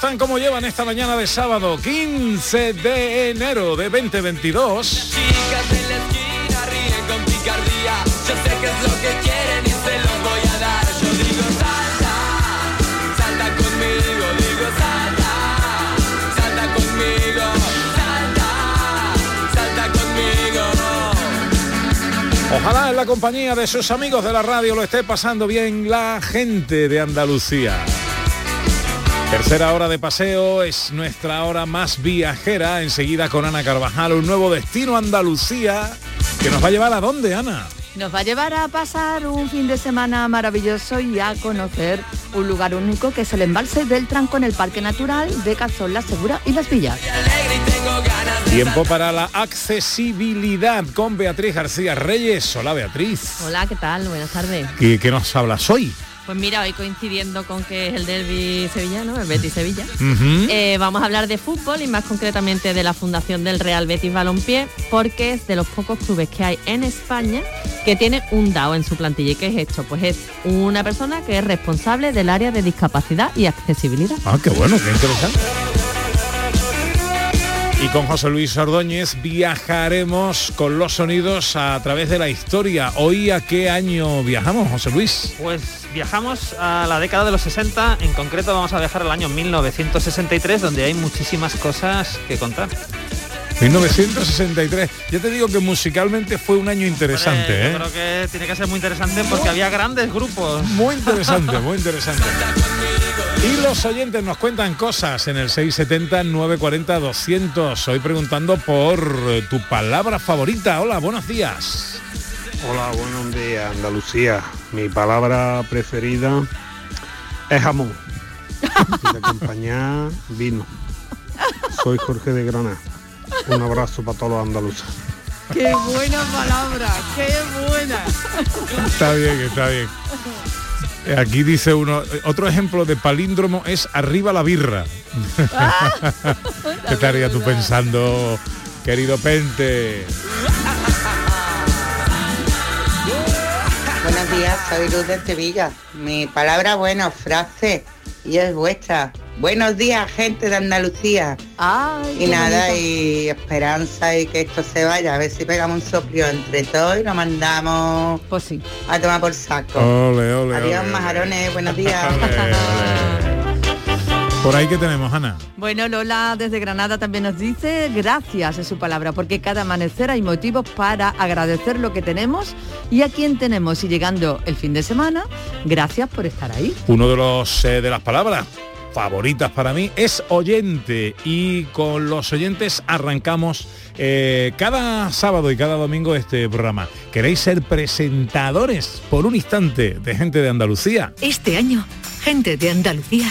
Están? ¿Cómo llevan esta mañana de sábado 15 de enero de 2022? chicas en la esquina ríen con picardía. Yo sé que es lo que quieren y se los voy a dar. Yo digo, salta, salta conmigo. Digo, salta, salta conmigo. Salta, salta conmigo. Ojalá en la compañía de sus amigos de la radio lo esté pasando bien la gente de Andalucía. Tercera hora de paseo es nuestra hora más viajera. Enseguida con Ana Carvajal, un nuevo destino Andalucía que nos va a llevar a dónde, Ana. Nos va a llevar a pasar un fin de semana maravilloso y a conocer un lugar único que es el embalse del Tranco en el Parque Natural de Cazón, La Segura y Las Villas. Tiempo para la accesibilidad con Beatriz García Reyes. Hola Beatriz. Hola, ¿qué tal? Buenas tardes. ¿Qué, qué nos hablas hoy? Pues mira, hoy coincidiendo con que es el derby sevillano, el Betis Sevilla, eh, vamos a hablar de fútbol y más concretamente de la fundación del Real Betis Balompié, porque es de los pocos clubes que hay en España que tiene un DAO en su plantilla. ¿Y qué es esto? Pues es una persona que es responsable del área de discapacidad y accesibilidad. Ah, qué bueno, qué interesante. Y con José Luis Ordóñez viajaremos con los sonidos a través de la historia. Hoy a qué año viajamos, José Luis? Pues viajamos a la década de los 60, en concreto vamos a viajar al año 1963, donde hay muchísimas cosas que contar. 1963. Yo te digo que musicalmente fue un año interesante, Hombre, ¿eh? Creo que tiene que ser muy interesante porque había grandes grupos. Muy interesante, muy interesante. Y los oyentes nos cuentan cosas en el 670-940-200. Hoy preguntando por tu palabra favorita. Hola, buenos días. Hola, buenos días, Andalucía. Mi palabra preferida es jamón. Y de acompañar vino. Soy Jorge de Granada. Un abrazo para todos los andaluces. ¡Qué buena palabra! ¡Qué buena! Está bien, está bien. Eh, Aquí dice uno, eh, otro ejemplo de palíndromo es arriba la birra. ¿Qué estarías tú pensando, querido Pente? Buenos días, soy Luz de Sevilla. Mi palabra, bueno, frase, y es vuestra. Buenos días, gente de Andalucía. Ay, Y nada, bonito. y esperanza y que esto se vaya. A ver si pegamos un soplio entre todos y lo mandamos Pues sí. a tomar por saco. Ole, ole, Adiós, ole, ole. majarones, buenos días. Por ahí que tenemos, Ana. Bueno, Lola desde Granada también nos dice gracias es su palabra, porque cada amanecer hay motivos para agradecer lo que tenemos y a quien tenemos. Y llegando el fin de semana, gracias por estar ahí. Uno de los eh, de las palabras favoritas para mí es oyente y con los oyentes arrancamos eh, cada sábado y cada domingo este programa. ¿Queréis ser presentadores por un instante de gente de Andalucía? Este año, gente de Andalucía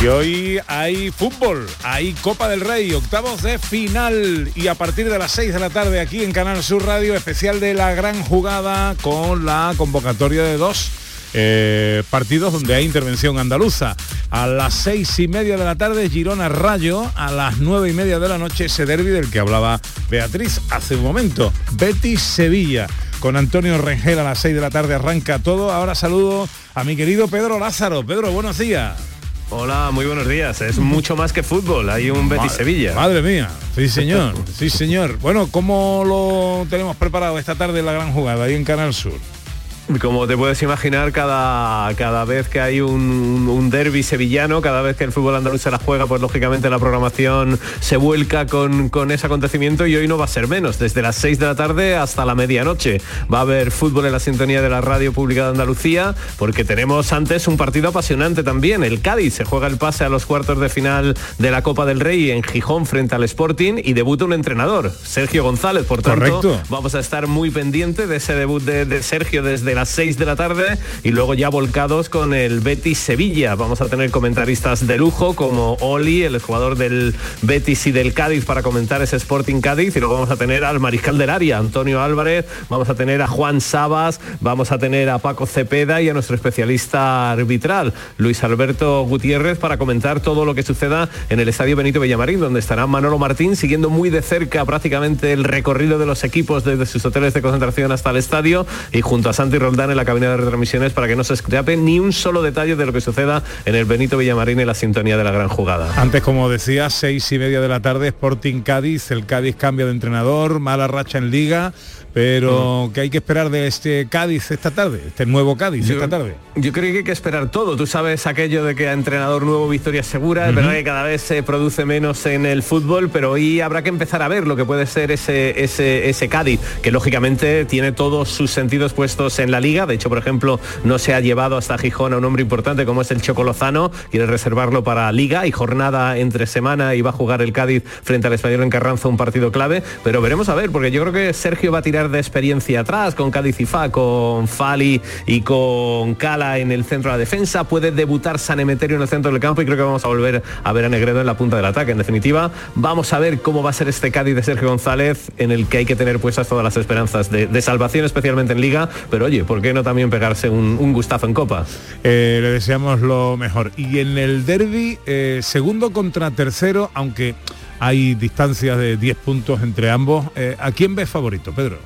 Y hoy hay fútbol, hay Copa del Rey, octavos de final y a partir de las 6 de la tarde aquí en Canal Sur Radio, especial de la gran jugada con la convocatoria de dos eh, partidos donde hay intervención andaluza. A las seis y media de la tarde Girona Rayo, a las nueve y media de la noche ese derby del que hablaba Beatriz hace un momento. Betis Sevilla. Con Antonio Rengel a las 6 de la tarde arranca todo. Ahora saludo a mi querido Pedro Lázaro. Pedro, buenos días. Hola, muy buenos días. Es mucho más que fútbol. Hay un Betis Madre- Sevilla. Madre mía. Sí, señor. Sí, señor. Bueno, ¿cómo lo tenemos preparado esta tarde en la gran jugada ahí en Canal Sur? Como te puedes imaginar, cada, cada vez que hay un, un derby sevillano, cada vez que el fútbol andaluz se la juega, pues lógicamente la programación se vuelca con, con ese acontecimiento y hoy no va a ser menos. Desde las 6 de la tarde hasta la medianoche va a haber fútbol en la sintonía de la radio pública de Andalucía, porque tenemos antes un partido apasionante también. El Cádiz se juega el pase a los cuartos de final de la Copa del Rey en Gijón frente al Sporting y debuta un entrenador, Sergio González. Por tanto, Correcto. vamos a estar muy pendiente de ese debut de, de Sergio desde las 6 de la tarde y luego ya volcados con el Betis Sevilla. Vamos a tener comentaristas de lujo como Oli, el jugador del Betis y del Cádiz para comentar ese Sporting Cádiz. Y luego vamos a tener al mariscal del área, Antonio Álvarez, vamos a tener a Juan Sabas, vamos a tener a Paco Cepeda y a nuestro especialista arbitral, Luis Alberto Gutiérrez, para comentar todo lo que suceda en el Estadio Benito Villamarín, donde estará Manolo Martín siguiendo muy de cerca prácticamente el recorrido de los equipos desde sus hoteles de concentración hasta el estadio. Y junto a Santi Roldán en la cabina de retransmisiones para que no se escape ni un solo detalle de lo que suceda en el Benito Villamarín en la sintonía de la gran jugada. Antes, como decía, seis y media de la tarde, Sporting Cádiz. El Cádiz cambia de entrenador, mala racha en liga. Pero, ¿qué hay que esperar de este Cádiz esta tarde? Este nuevo Cádiz Yo- esta tarde. Yo creo que hay que esperar todo. Tú sabes aquello de que a entrenador nuevo victoria segura. Es verdad que cada vez se produce menos en el fútbol, pero hoy habrá que empezar a ver lo que puede ser ese, ese, ese Cádiz, que lógicamente tiene todos sus sentidos puestos en la liga. De hecho, por ejemplo, no se ha llevado hasta Gijón a un hombre importante como es el Choco Lozano. Quiere reservarlo para liga y jornada entre semana y va a jugar el Cádiz frente al Español en Carranza un partido clave. Pero veremos a ver, porque yo creo que Sergio va a tirar de experiencia atrás con Cádiz y Fa, con Fali y con Cala en el centro de la defensa. Puede debutar San Emeterio en el centro del campo y creo que vamos a volver a ver a Negredo en la punta del ataque. En definitiva, vamos a ver cómo va a ser este Cádiz de Sergio González en el que hay que tener puestas todas las esperanzas de, salvación, especialmente en Liga. Pero oye, ¿por qué no también pegarse un, un gustazo en Copa? Eh, le deseamos lo mejor. Y en el derby, eh, segundo contra tercero, aunque hay distancias de 10 puntos entre ambos, eh, ¿a quién ves favorito, Pedro?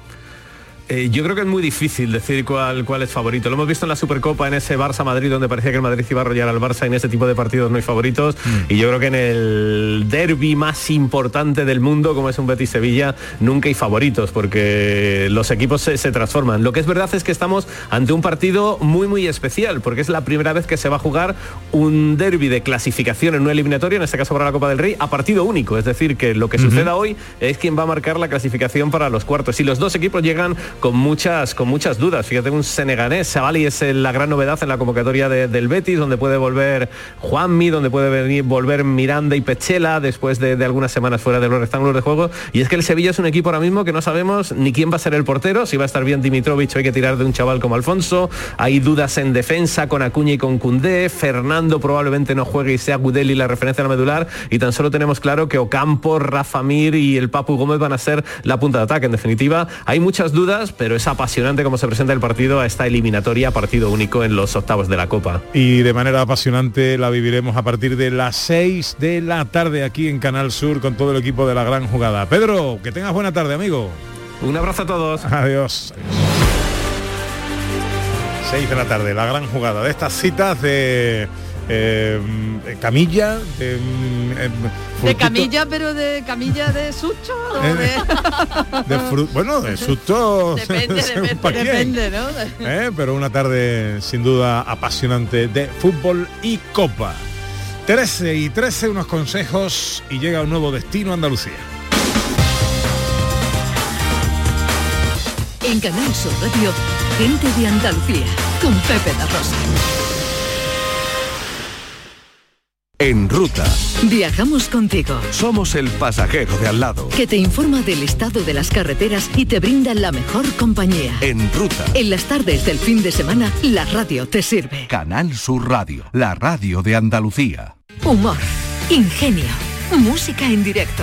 Eh, yo creo que es muy difícil decir cuál, cuál es favorito. Lo hemos visto en la Supercopa, en ese Barça-Madrid, donde parecía que el Madrid iba a arrollar al Barça. y En ese tipo de partidos no hay favoritos. Y yo creo que en el derby más importante del mundo, como es un Betis-Sevilla, nunca hay favoritos, porque los equipos se, se transforman. Lo que es verdad es que estamos ante un partido muy, muy especial, porque es la primera vez que se va a jugar un derby de clasificación en una eliminatoria, en este caso para la Copa del Rey, a partido único. Es decir, que lo que suceda hoy es quien va a marcar la clasificación para los cuartos. Y los dos equipos llegan con muchas, con muchas dudas. Fíjate, un seneganés, Savali es la gran novedad en la convocatoria de- del Betis, donde puede volver Juanmi, donde puede venir, volver Miranda y Pechela después de, de algunas semanas fuera de los rectángulos de juego. Y es que el Sevilla es un equipo ahora mismo que no sabemos ni quién va a ser el portero, si va a estar bien Dimitrovich hay que tirar de un chaval como Alfonso. Hay dudas en defensa con Acuña y con Cundé. Fernando probablemente no juegue y sea Gudeli la referencia a la medular. Y tan solo tenemos claro que Ocampo, Rafa Mir y el Papu Gómez van a ser la punta de ataque. En definitiva, hay muchas dudas, pero es apasionante cómo se presenta el partido a esta eliminatoria, partido único en los octavos de la Copa. Y de manera apasionante la viviremos a partir de las 6 de la tarde aquí en Canal Sur con todo el equipo de la gran jugada. Pedro, que tengas buena tarde, amigo. Un abrazo a todos. Adiós. 6 de la tarde, la gran jugada de estas citas de eh, camilla, de, mm, De camilla, pero de camilla de sucho o Eh, de... de fru- bueno, de susto. Depende, depende, depende, ¿no? Eh, Pero una tarde sin duda apasionante de fútbol y copa. 13 y 13 unos consejos y llega un nuevo destino Andalucía. En Canal Sur Radio, gente de Andalucía, con Pepe da Rosa. En ruta. Viajamos contigo. Somos el pasajero de al lado. Que te informa del estado de las carreteras y te brinda la mejor compañía. En ruta. En las tardes del fin de semana, la radio te sirve. Canal Sur Radio, la radio de Andalucía. humor, ingenio, música en directo,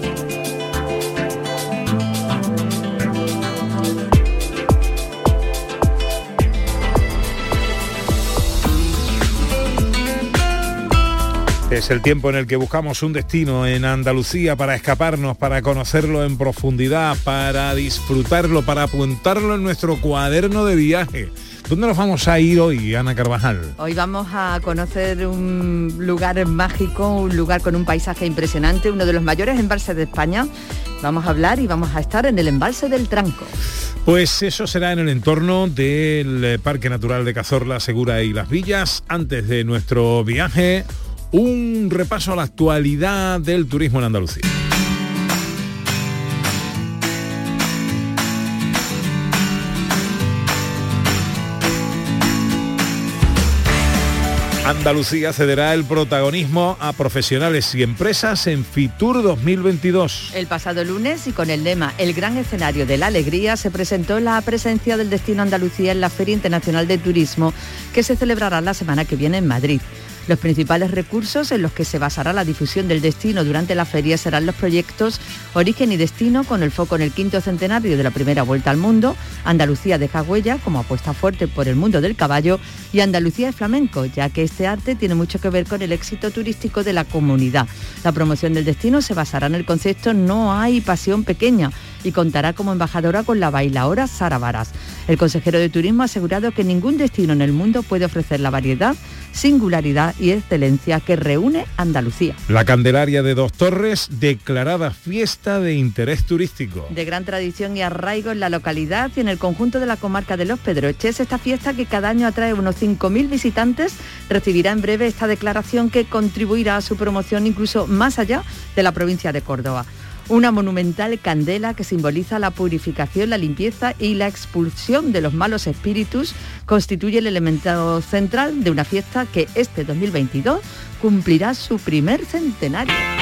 Es el tiempo en el que buscamos un destino en Andalucía para escaparnos, para conocerlo en profundidad, para disfrutarlo, para apuntarlo en nuestro cuaderno de viaje. ¿Dónde nos vamos a ir hoy, Ana Carvajal? Hoy vamos a conocer un lugar mágico, un lugar con un paisaje impresionante, uno de los mayores embalses de España. Vamos a hablar y vamos a estar en el embalse del Tranco. Pues eso será en el entorno del Parque Natural de Cazorla, Segura y Las Villas. Antes de nuestro viaje, un repaso a la actualidad del turismo en Andalucía. Andalucía cederá el protagonismo a profesionales y empresas en Fitur 2022. El pasado lunes y con el lema El gran escenario de la alegría se presentó la presencia del destino Andalucía en la Feria Internacional de Turismo que se celebrará la semana que viene en Madrid. Los principales recursos en los que se basará la difusión del destino durante la feria serán los proyectos Origen y Destino con el foco en el quinto centenario de la primera vuelta al mundo, Andalucía deja huella como apuesta fuerte por el mundo del caballo y Andalucía de flamenco, ya que este arte tiene mucho que ver con el éxito turístico de la comunidad. La promoción del destino se basará en el concepto No hay pasión pequeña y contará como embajadora con la bailaora Sara Varas. El consejero de Turismo ha asegurado que ningún destino en el mundo puede ofrecer la variedad, singularidad y excelencia que reúne Andalucía. La Candelaria de Dos Torres, declarada fiesta de interés turístico. De gran tradición y arraigo en la localidad y en el conjunto de la comarca de Los Pedroches, esta fiesta que cada año atrae unos 5.000 visitantes recibirá en breve esta declaración que contribuirá a su promoción incluso más allá de la provincia de Córdoba. Una monumental candela que simboliza la purificación, la limpieza y la expulsión de los malos espíritus constituye el elemento central de una fiesta que este 2022 cumplirá su primer centenario.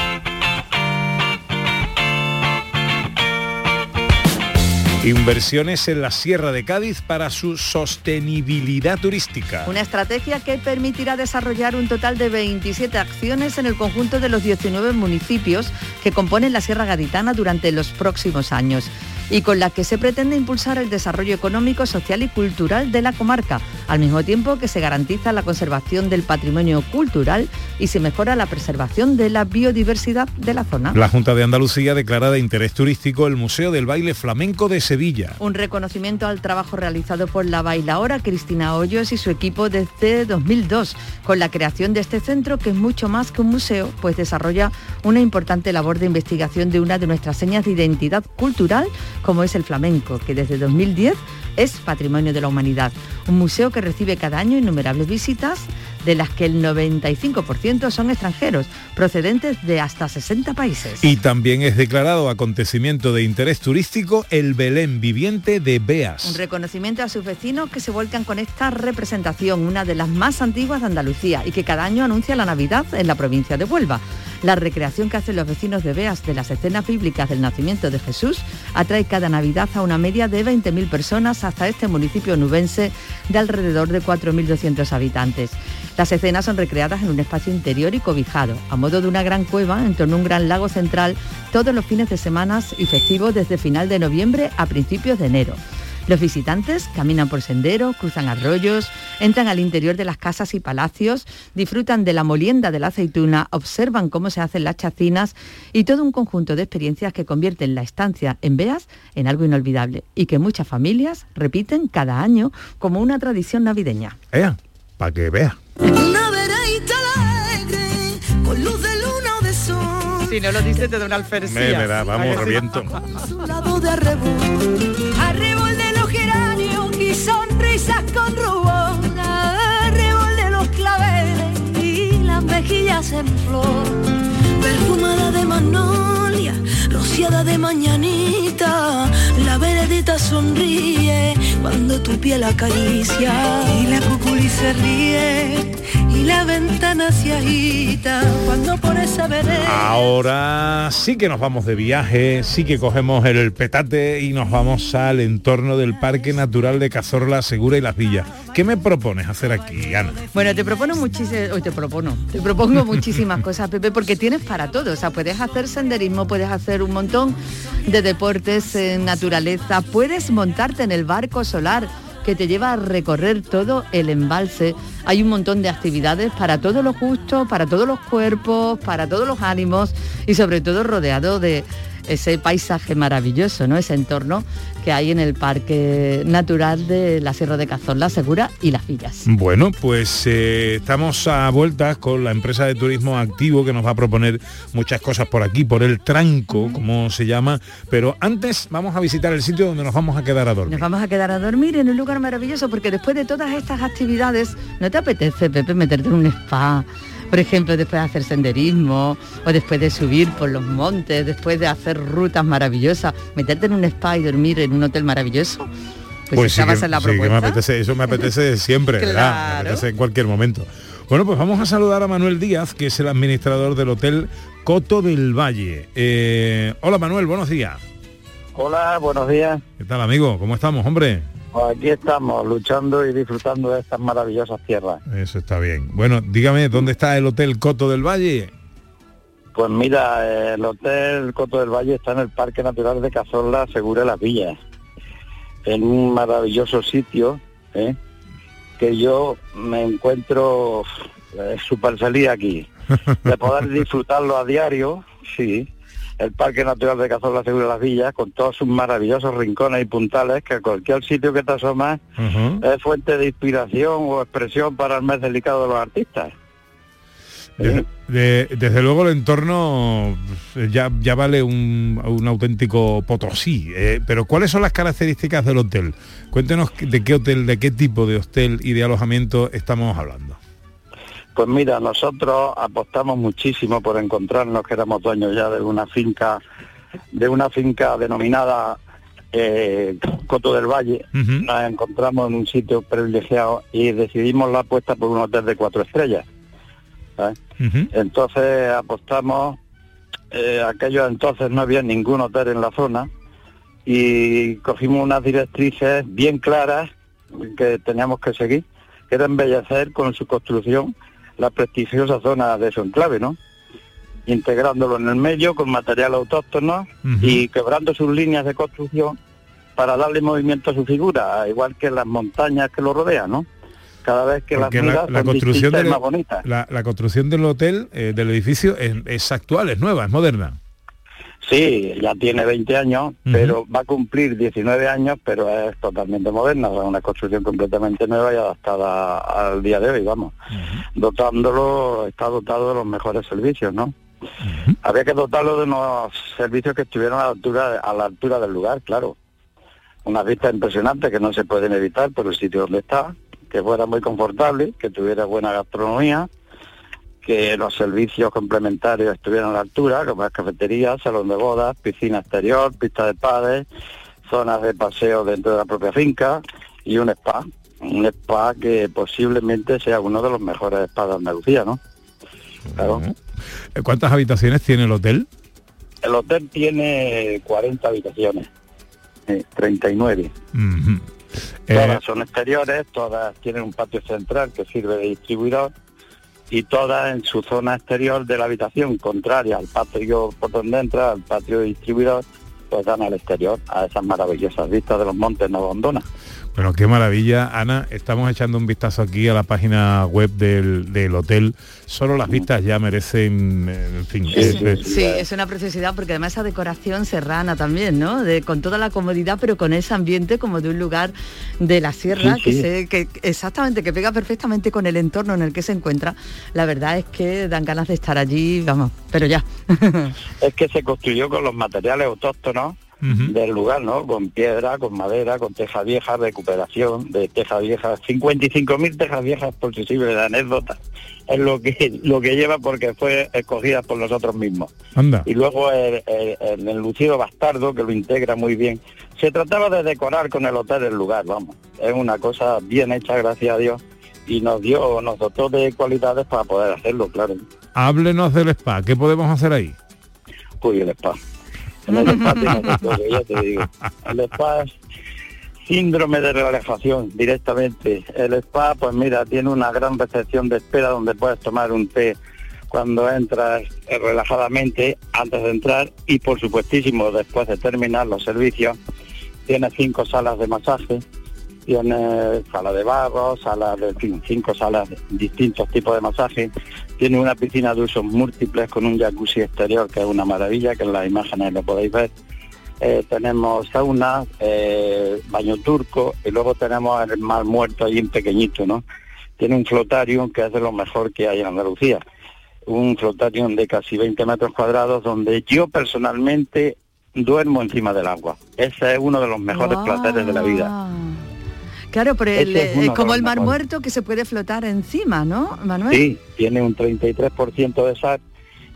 Inversiones en la Sierra de Cádiz para su sostenibilidad turística. Una estrategia que permitirá desarrollar un total de 27 acciones en el conjunto de los 19 municipios que componen la Sierra Gaditana durante los próximos años y con la que se pretende impulsar el desarrollo económico, social y cultural de la comarca, al mismo tiempo que se garantiza la conservación del patrimonio cultural y se mejora la preservación de la biodiversidad de la zona. La Junta de Andalucía declara de interés turístico el Museo del Baile Flamenco de Sevilla. Un reconocimiento al trabajo realizado por la bailaora Cristina Hoyos y su equipo desde 2002, con la creación de este centro que es mucho más que un museo, pues desarrolla una importante labor de investigación de una de nuestras señas de identidad cultural, como es el flamenco, que desde 2010 es Patrimonio de la Humanidad. Un museo que recibe cada año innumerables visitas, de las que el 95% son extranjeros, procedentes de hasta 60 países. Y también es declarado acontecimiento de interés turístico el Belén viviente de Beas. Un reconocimiento a sus vecinos que se vuelcan con esta representación, una de las más antiguas de Andalucía y que cada año anuncia la Navidad en la provincia de Huelva. La recreación que hacen los vecinos de Beas de las escenas bíblicas del nacimiento de Jesús atrae cada Navidad a una media de 20.000 personas hasta este municipio nubense de alrededor de 4.200 habitantes. Las escenas son recreadas en un espacio interior y cobijado, a modo de una gran cueva en torno a un gran lago central, todos los fines de semana y festivos desde final de noviembre a principios de enero. Los visitantes caminan por senderos, cruzan arroyos, entran al interior de las casas y palacios, disfrutan de la molienda de la aceituna, observan cómo se hacen las chacinas y todo un conjunto de experiencias que convierten la estancia en Beas en algo inolvidable y que muchas familias repiten cada año como una tradición navideña. Ea, para que vea. Una veraita alegre, con luz de luna o de sol. Si no lo dice te da una alferecía. Me, me da, vamos, reviento. Sonrisas con rubor, arrebol de los claveles y las mejillas en flor, perfumada de magnolia, rociada soleada de mañanita, la veredita sonríe cuando tu piel acaricia y la cuculi se ríe y la ventana se agita cuando por esa vereda. Ahora sí que nos vamos de viaje, sí que cogemos el petate y nos vamos al entorno del Parque Natural de Cazorla, Segura y Las Villas. ¿Qué me propones hacer aquí, Ana? Bueno, te propongo muchísimas, hoy te propono, te propongo muchísimas cosas, Pepe, porque tienes para todo. O sea, puedes hacer senderismo, puedes hacer un montón de deportes en naturaleza, puedes montarte en el barco solar que te lleva a recorrer todo el embalse. Hay un montón de actividades para todos los gustos, para todos los cuerpos, para todos los ánimos y sobre todo rodeado de ese paisaje maravilloso, ¿no? Ese entorno que hay en el Parque Natural de la Sierra de Cazorla, Segura y Las Villas. Bueno, pues eh, estamos a vueltas con la empresa de turismo activo que nos va a proponer muchas cosas por aquí, por el tranco, como se llama. Pero antes vamos a visitar el sitio donde nos vamos a quedar a dormir. Nos vamos a quedar a dormir en un lugar maravilloso porque después de todas estas actividades, ¿no te apetece, Pepe, meterte en un spa? Por ejemplo, después de hacer senderismo o después de subir por los montes, después de hacer rutas maravillosas, meterte en un spa y dormir en un hotel maravilloso. Pues, va a que- ser la sí, que me propuesta. apetece, eso me apetece siempre, ¿verdad? Me apetece en cualquier momento. Bueno, pues vamos a saludar a Manuel Díaz, que es el administrador del Hotel Coto del Valle. Eh, hola Manuel, buenos días. Hola, buenos días. ¿Qué tal amigo? ¿Cómo estamos, hombre? Pues aquí estamos, luchando y disfrutando de estas maravillosas tierras. Eso está bien. Bueno, dígame, ¿dónde está el Hotel Coto del Valle? Pues mira, el Hotel Coto del Valle está en el Parque Natural de Cazorla, Segura Las Villas, en un maravilloso sitio, ¿eh? que yo me encuentro eh, súper feliz aquí, de poder disfrutarlo a diario, sí, el Parque Natural de Cazorla, Segura Las Villas, con todos sus maravillosos rincones y puntales, que cualquier sitio que te asomas es fuente de inspiración o expresión para el más delicado de los artistas. Desde, de- desde luego el entorno pues, ya, ya vale un, un auténtico potosí. eh, pero ¿cuáles son las características del hotel? Cuéntenos de qué hotel, de qué tipo de hotel y de alojamiento estamos hablando. Pues mira, nosotros apostamos muchísimo por encontrarnos, que éramos dueños ya de una finca, de una finca denominada eh, Coto del Valle. Nos encontramos en un sitio privilegiado y decidimos la apuesta por un hotel de cuatro estrellas. Entonces apostamos, eh, aquellos entonces no había ningún hotel en la zona y cogimos unas directrices bien claras que teníamos que seguir, que era embellecer con su construcción la prestigiosa zona de su enclave, ¿no? Integrándolo en el medio con material autóctono y quebrando sus líneas de construcción para darle movimiento a su figura, igual que las montañas que lo rodean, ¿no? Cada vez que Porque las la, miras la son construcción del, más bonitas. la, la construcción del hotel, eh, del edificio, es, es actual, es nueva, es moderna. Sí, ya tiene 20 años, pero va a cumplir 19 años, pero es totalmente moderna, sea, una construcción completamente nueva y adaptada al día de hoy, vamos. Dotándolo, está dotado de los mejores servicios, ¿no? Había que dotarlo de unos servicios que estuvieran a la altura, a la altura del lugar, claro. Unas vistas impresionantes que no se pueden evitar por el sitio donde está, que fuera muy confortable, que tuviera buena gastronomía, que los servicios complementarios estuvieran a la altura, como las cafeterías, salón de bodas, piscina exterior, pista de padres, zonas de paseo dentro de la propia finca y un spa. Un spa que posiblemente sea uno de los mejores spas de Andalucía, ¿no? Claro. Eh, ¿Cuántas habitaciones tiene el hotel? El hotel tiene 40 habitaciones, eh, 39. Ujú. Todas Eh, son exteriores, todas tienen un patio central que sirve de distribuidor y todas en su zona exterior de la habitación, contraria al patio por donde entra, al patio distribuidor, pues dan al exterior, a esas maravillosas vistas de los montes Navondona. Bueno, qué maravilla, Ana. Estamos echando un vistazo aquí a la página web del, del hotel. Solo las vistas ya merecen, eh, en fin. es- es- Sí, es una preciosidad porque además esa decoración serrana también, ¿no? De, con toda la comodidad, pero con ese ambiente como de un lugar de la sierra Sí, que sí. se, que exactamente, que pega perfectamente con el entorno en el que se encuentra. La verdad es que dan ganas de estar allí, vamos, pero ya. Es que se construyó con los materiales autóctonos del lugar, ¿no? Con piedra, con madera, con tejas viejas, recuperación de tejas viejas, 55.000 tejas viejas por si sirve de anécdota, es lo que lo que lleva porque fue escogida por nosotros mismos. Anda. Y luego el, el, el enlucido bastardo, que lo integra muy bien. Se trataba de decorar con el hotel el lugar, vamos. Es una cosa bien hecha, gracias a Dios, y nos dio, nos dotó de cualidades para poder hacerlo, claro. Háblenos del spa, ¿qué podemos hacer ahí? Uy, el spa. Spa es síndrome de relajación directamente. El spa, pues mira, tiene una gran recepción de espera donde puedes tomar un té cuando entras relajadamente antes de entrar y por supuestísimo después de terminar los servicios. Tiene cinco salas de masaje, tiene sala de barro, sala de en fin, cinco salas de distintos tipos de masaje, tiene una piscina de usos múltiples con un jacuzzi exterior que es una maravilla, que en las imágenes lo podéis ver. Eh, tenemos sauna, eh, baño turco y luego tenemos el mar muerto ahí en pequeñito, ¿no? Tiene un flotarium que es de lo mejor que hay en Andalucía. Un flotarium de casi 20 metros cuadrados donde yo personalmente duermo encima del agua. Ese es uno de los mejores placeres de la vida. Claro, pero el- Ese es de como el mar muerto que se puede flotar encima, ¿no, Manuel? Sí, tiene un 33% de sal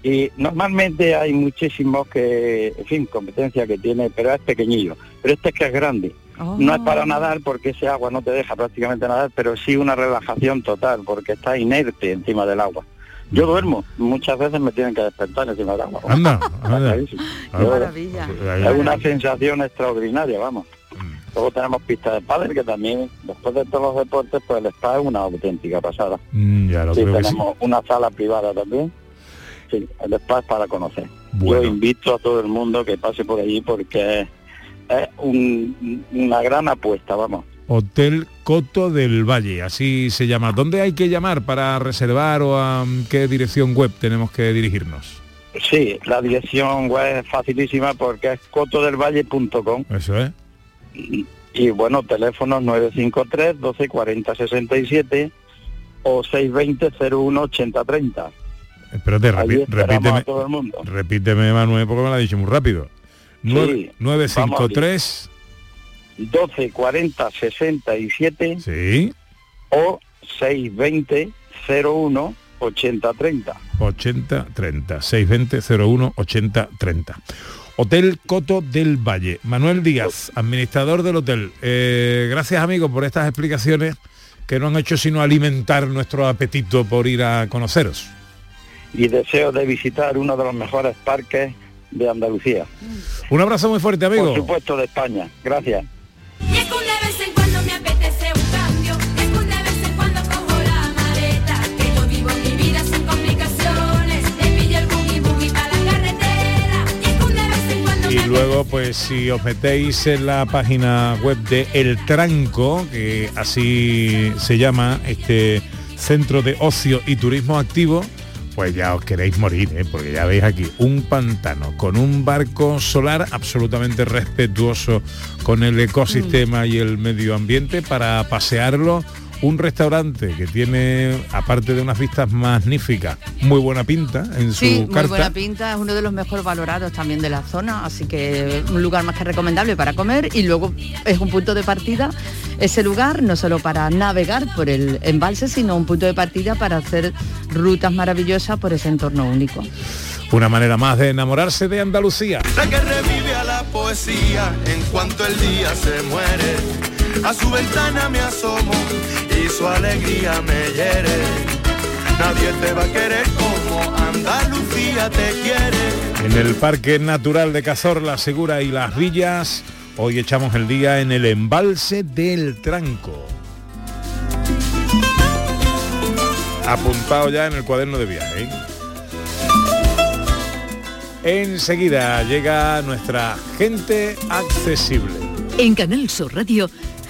y normalmente hay muchísimos que, en fin, competencia que tiene, pero es pequeñillo. Pero este es que es grande. No es para nadar porque ese agua no te deja prácticamente nadar, pero sí una relajación total porque está inerte encima del agua. Yo duermo, muchas veces me tienen que despertar encima del agua. Anda. Qué maravilla. Es una sensación extraordinaria, vamos. Luego tenemos pistas de pádel que también, después de todos los deportes, pues el spa es una auténtica pasada. Mm, ya lo Sí, creo que sí. tenemos una sala privada también. Sí, el spa es para conocer. Bueno. Yo invito a todo el mundo que pase por allí porque es, es un- una gran apuesta, vamos. Hotel Coto del Valle, así se llama. ¿Dónde hay que llamar para reservar o a qué dirección web tenemos que dirigirnos? Sí, la dirección web es facilísima porque es cotodelvalle.com Eso es. Y, bueno, teléfonos 953 12 40 67 o 620 01 80 30. Espérate, repi- repíteme, a todo el mundo. repíteme Manuel porque me lo ha dicho muy rápido. Nueve- Sí, 953 12 40 67 sí, o 620 01 80 30. 80 30 620 01 80 30. Hotel Coto del Valle. Manuel Díaz, administrador del hotel. Eh, gracias amigos por estas explicaciones que no han hecho sino alimentar nuestro apetito por ir a conoceros. Y deseo de visitar uno de los mejores parques de Andalucía. Un abrazo muy fuerte, amigo. Por supuesto de España. Gracias. Pues si os metéis en la página web de El Tranco, que así se llama este centro de ocio y turismo activo, pues ya os queréis morir, ¿eh? porque ya veis aquí un pantano con un barco solar absolutamente respetuoso con el ecosistema y el medio ambiente para pasearlo. Un restaurante que tiene, aparte de unas vistas magníficas, muy buena pinta en su Sí, muy carta. buena pinta, es uno de los mejores valorados también de la zona, así que un lugar más que recomendable para comer y luego es un punto de partida ese lugar, no solo para navegar por el embalse, sino un punto de partida para hacer rutas maravillosas por ese entorno único. Una manera más de enamorarse de Andalucía. La que revive a la poesía en cuanto el día se muere. A su ventana me asomo y su alegría me hiere. Nadie te va a querer como Andalucía te quiere. En el Parque Natural de Cazorla, Segura y Las Villas, hoy echamos el día en el embalse del Tranco. Apuntado ya en el cuaderno de viaje. ¿eh? Enseguida llega nuestra gente accesible. En Canal Sur Radio,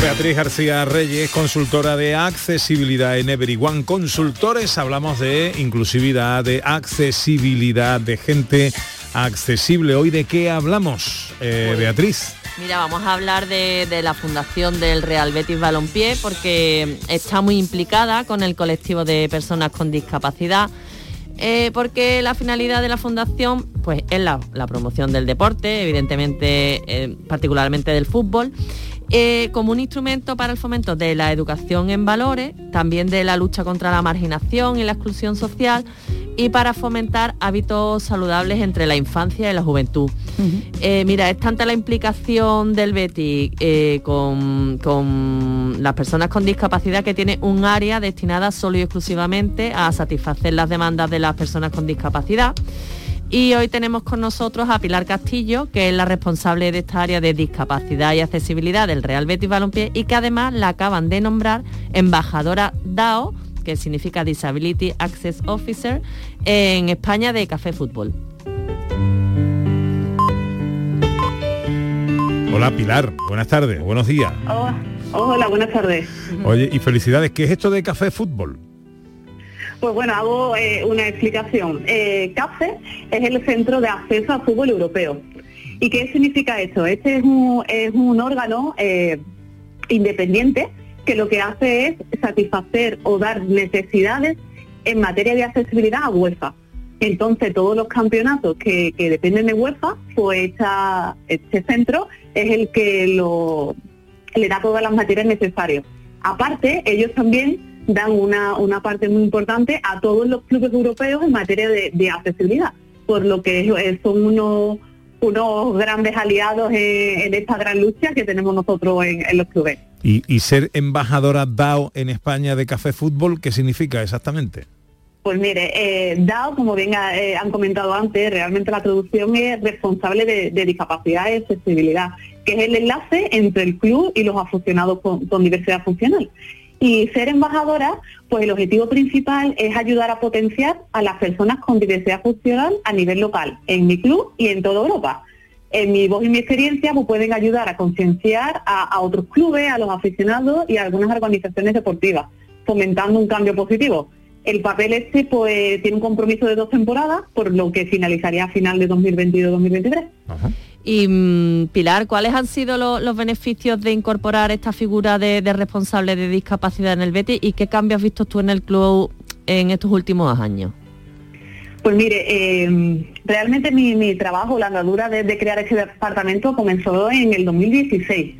Beatriz García Reyes, consultora de accesibilidad en Everyone Consultores. Hablamos de inclusividad, de accesibilidad, de gente accesible. Hoy de qué hablamos, eh, Beatriz. Mira, vamos a hablar de, de la fundación del Real Betis Balompié porque está muy implicada con el colectivo de personas con discapacidad. eh, porque la finalidad de la fundación pues, es la, la promoción del deporte, evidentemente, eh, particularmente del fútbol, eh, como un instrumento para el fomento de la educación en valores, también de la lucha contra la marginación y la exclusión social y para fomentar hábitos saludables entre la infancia y la juventud. Eh, mira, es tanta la implicación del Betis eh, con, con las personas con discapacidad que tiene un área destinada solo y exclusivamente a satisfacer las demandas de las personas con discapacidad. Y hoy tenemos con nosotros a Pilar Castillo, que es la responsable de esta área de discapacidad y accesibilidad del Real Betis Balompié y que además la acaban de nombrar embajadora DAO, que significa Disability Access Officer, en España de Café Fútbol. Hola Pilar, buenas tardes, buenos días. Oh, hola, buenas tardes. Oye, y felicidades, ¿qué es esto de Café Fútbol? Pues bueno, hago eh, una explicación. Eh, CAFE es el Centro de Acceso al Fútbol Europeo. ¿Y qué significa esto? Este es un, es un órgano eh, independiente que lo que hace es satisfacer o dar necesidades en materia de accesibilidad a UEFA. Entonces, todos los campeonatos que, que dependen de UEFA, pues esta- este centro es el que lo, le da todas las materias necesarias. Aparte, ellos también dan una, una parte muy importante a todos los clubes europeos en materia de, de accesibilidad, por lo que eh, son unos, unos grandes aliados en, en esta gran lucha que tenemos nosotros en, en los clubes. Y, y ser embajadora DAO en España de Café Fútbol, ¿qué significa exactamente? Pues mire, eh, DAO, como bien eh, han comentado antes, realmente la traducción es responsable de, de discapacidad y accesibilidad, que es el enlace entre el club y los aficionados con, con diversidad funcional. Y ser embajadora, pues el objetivo principal es ayudar a potenciar a las personas con diversidad funcional a nivel local, en mi club y en toda Europa. En mi voz y mi experiencia pues pueden ayudar a concienciar a, a otros clubes, a los aficionados y a algunas organizaciones deportivas, fomentando un cambio positivo. El papel este pues tiene un compromiso de dos temporadas, por lo que finalizaría a final de 2022-2023. Y mm, Pilar, ¿cuáles han sido lo- los beneficios de incorporar esta figura de, responsable de discapacidad en el Betis y qué cambios has visto tú en el club en estos últimos años? Pues mire, eh, realmente mi, trabajo, la andadura de, crear este departamento comenzó en el 2016.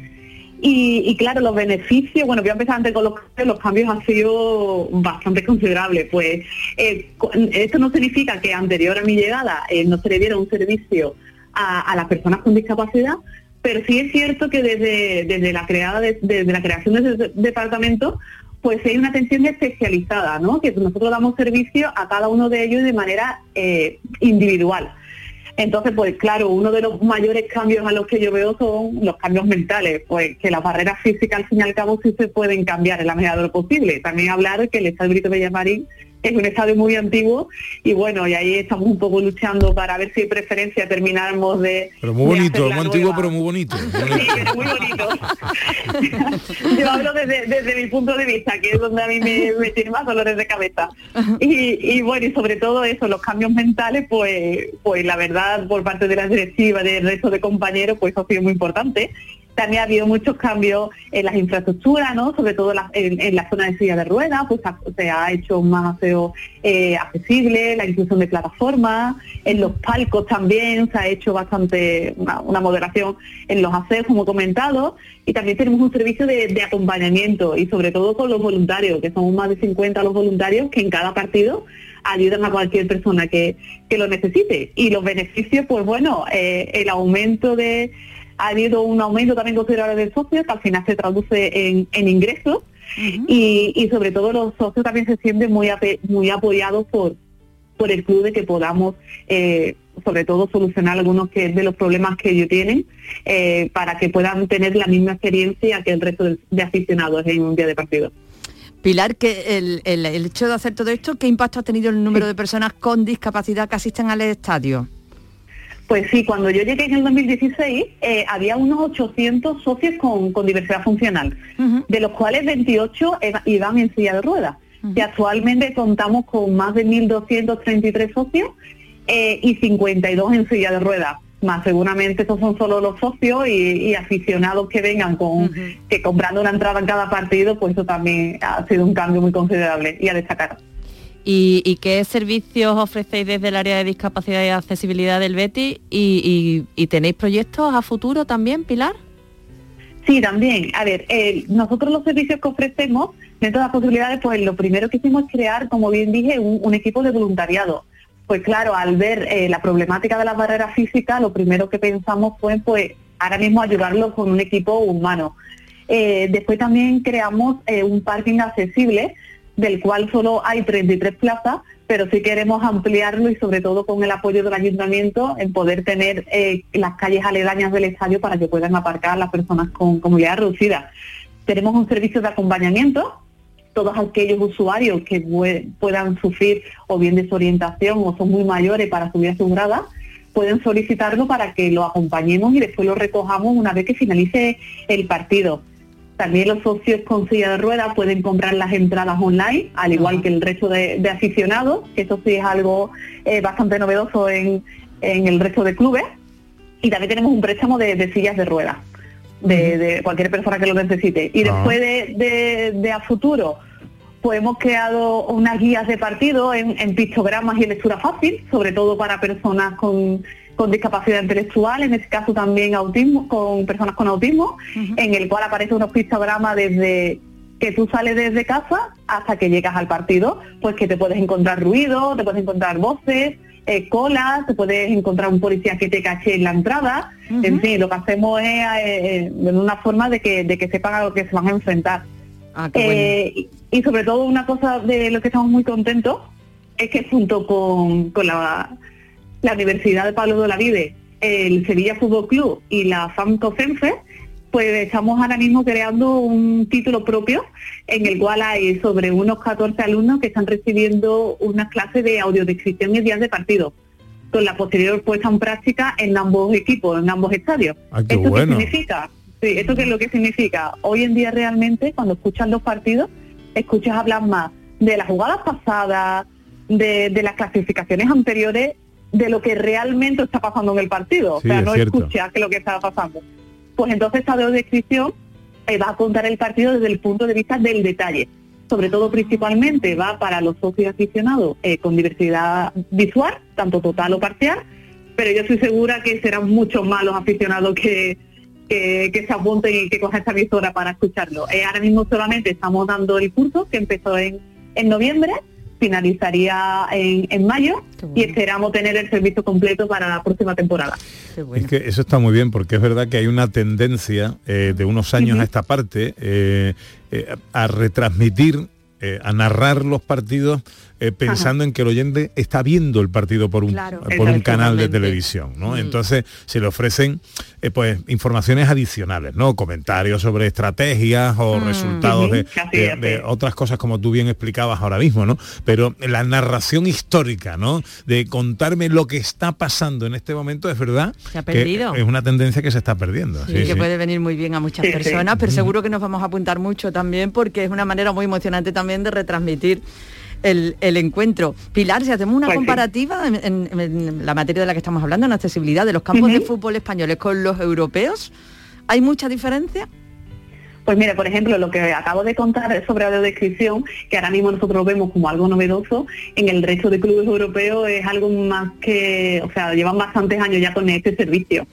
Y, claro, los beneficios, bueno, voy a empezar antes con los cambios, los cambios han sido bastante considerables. Pues eh, esto no significa que anterior a mi llegada eh, no se le diera un servicio a, las personas con discapacidad, pero sí es cierto que desde, desde la creada de- desde la creación de ese departamento pues hay una atención especializada, ¿no? Que nosotros damos servicio a cada uno de ellos de manera eh, individual. Entonces, pues claro, uno de los mayores cambios a los que yo veo son los cambios mentales, pues que las barreras físicas al fin y al cabo sí se pueden cambiar en la medida de lo posible. También hablar de que el Estadio Brito Villamarín es un estadio muy antiguo y bueno, y ahí estamos un poco luchando para ver si hay preferencia terminamos de... Pero muy bonito, muy antiguo, pero muy bonito. Sí, pero muy bonito. Yo hablo desde, desde mi punto de vista, que es donde a mí me, me tiene más dolores de cabeza. Y, y bueno, y sobre todo eso, los cambios mentales, pues, pues la verdad, por parte de la directiva, del resto de compañeros, pues ha sido muy importante. También ha habido muchos cambios en las infraestructuras, ¿no? Sobre todo en, la zona de silla de ruedas, pues se ha hecho más aseo eh, accesible, la inclusión de plataformas, en los palcos también se ha hecho bastante una, moderación en los aseos, como he comentado, y también tenemos un servicio de, de acompañamiento y sobre todo con los voluntarios, que son más de 50 los voluntarios que en cada partido ayudan a cualquier persona que, que lo necesite. Y los beneficios, pues bueno, eh, el aumento de, ha habido un aumento también considerable de socios, que al final se traduce en, en ingresos, y, y sobre todo los socios también se sienten muy, ape- muy apoyados por, por el club de que podamos, eh, sobre todo, solucionar algunos que, de los problemas que ellos tienen eh, para que puedan tener la misma experiencia que el resto de, de aficionados en un día de partido. Pilar, que el, el- el hecho de hacer todo esto, ¿qué impacto ha tenido el número de personas con discapacidad que asisten al estadio? Pues sí, cuando yo llegué en el 2016 eh, había unos 800 socios con, con diversidad funcional, de los cuales 28 eva- iban en silla de ruedas. Y actualmente contamos con más de 1.233 socios eh, y 52 en silla de ruedas. Más seguramente estos son solo los socios y, y aficionados que vengan con que comprando una entrada en cada partido, pues eso también ha sido un cambio muy considerable y a destacar. ¿Y, qué servicios ofrecéis desde el área de discapacidad y accesibilidad del Betty? ¿Y, tenéis proyectos a futuro también, Pilar? Sí, también. A ver, eh, nosotros los servicios que ofrecemos, dentro de las posibilidades, pues lo primero que hicimos es crear, como bien dije, un, equipo de voluntariado. Pues claro, al ver eh, la problemática de las barreras físicas, lo primero que pensamos fue, pues, ahora mismo ayudarlos con un equipo humano. Eh, después también creamos un parking accesible, del cual solo hay 33 plazas, pero sí queremos ampliarlo y sobre todo con el apoyo del ayuntamiento en poder tener eh, las calles aledañas del estadio para que puedan aparcar las personas con, movilidad reducida. Tenemos un servicio de acompañamiento, todos aquellos usuarios que pue- puedan sufrir o bien desorientación o son muy mayores para subir a pueden solicitarlo para que lo acompañemos y después lo recojamos una vez que finalice el partido. También los socios con silla de ruedas pueden comprar las entradas online, al igual que el resto de, de aficionados, que eso sí es algo eh, bastante novedoso en, en el resto de clubes. Y también tenemos un préstamo de, de sillas de ruedas, de, de cualquier persona que lo necesite. Y Ah. después de, a futuro, pues hemos creado unas guías de partido en, en pictogramas y lectura fácil, sobre todo para personas con, con discapacidad intelectual, en este caso también autismo, con personas con autismo, en el cual aparece unos pictogramas desde que tú sales desde casa hasta que llegas al partido, pues que te puedes encontrar ruido, te puedes encontrar voces, eh, colas, te puedes encontrar un policía que te cache en la entrada, en fin, lo que hacemos es eh, de una forma de que, de que sepan a lo que se van a enfrentar. Eh, y- y sobre todo una cosa de lo que estamos muy contentos es que junto con, con la, la Universidad de Pablo de la Vide, el Sevilla Fútbol Club y la FAMCO Senfe, pues estamos ahora mismo creando un título propio en el cual hay sobre unos 14 alumnos que están recibiendo unas clases de audiodescripción y días de partido, con la posterior puesta en práctica en ambos equipos, en ambos estadios. Ah, qué ¿Esto bueno. qué significa? Sí, ¿esto qué es lo que significa? Hoy en día realmente cuando escuchas los partidos, escuchas hablar más de las jugadas pasadas, de, de las clasificaciones anteriores, de lo que realmente está pasando en el partido. Sí, o sea, no cierto. escuchas que lo que está pasando. Pues entonces esta descripción eh, va a contar el partido desde el punto de vista del detalle. Sobre todo principalmente va para los socios aficionados eh, con diversidad visual, tanto total o parcial, pero yo estoy segura que serán muchos más los aficionados que, que, que se apunten y que cojan esta emisora para escucharlo. Eh, ahora mismo solamente estamos dando el curso que empezó en, en noviembre, finalizaría en, en mayo y esperamos tener el servicio completo para la próxima temporada. Es que eso está muy bien porque es verdad que hay una tendencia eh, de unos años a esta parte eh, eh, a retransmitir, eh, a narrar los partidos eh, pensando en que el oyente está viendo el partido por un, Claro. por un canal de televisión, ¿no? Mm. Entonces se le ofrecen eh, pues informaciones adicionales, ¿no? Comentarios sobre estrategias o resultados de, otras cosas como tú bien explicabas ahora mismo, ¿no? Pero la narración histórica, ¿no? De contarme lo que está pasando en este momento es verdad Se ha que perdido. es una tendencia que se está perdiendo. Sí, sí, que sí. puede venir muy bien a muchas Sí, sí. personas, pero seguro que nos vamos a apuntar mucho también porque es una manera muy emocionante también de retransmitir el, el encuentro. Pilar, si hacemos una Pues sí. comparativa en, en- en la materia de la que estamos hablando, en accesibilidad de los campos de fútbol españoles con los europeos, ¿hay mucha diferencia? Pues mira, por ejemplo, lo que acabo de contar sobre audiodescripción, que ahora mismo nosotros lo vemos como algo novedoso, en el resto de clubes europeos es algo más que, o sea, llevan bastantes años ya con este servicio.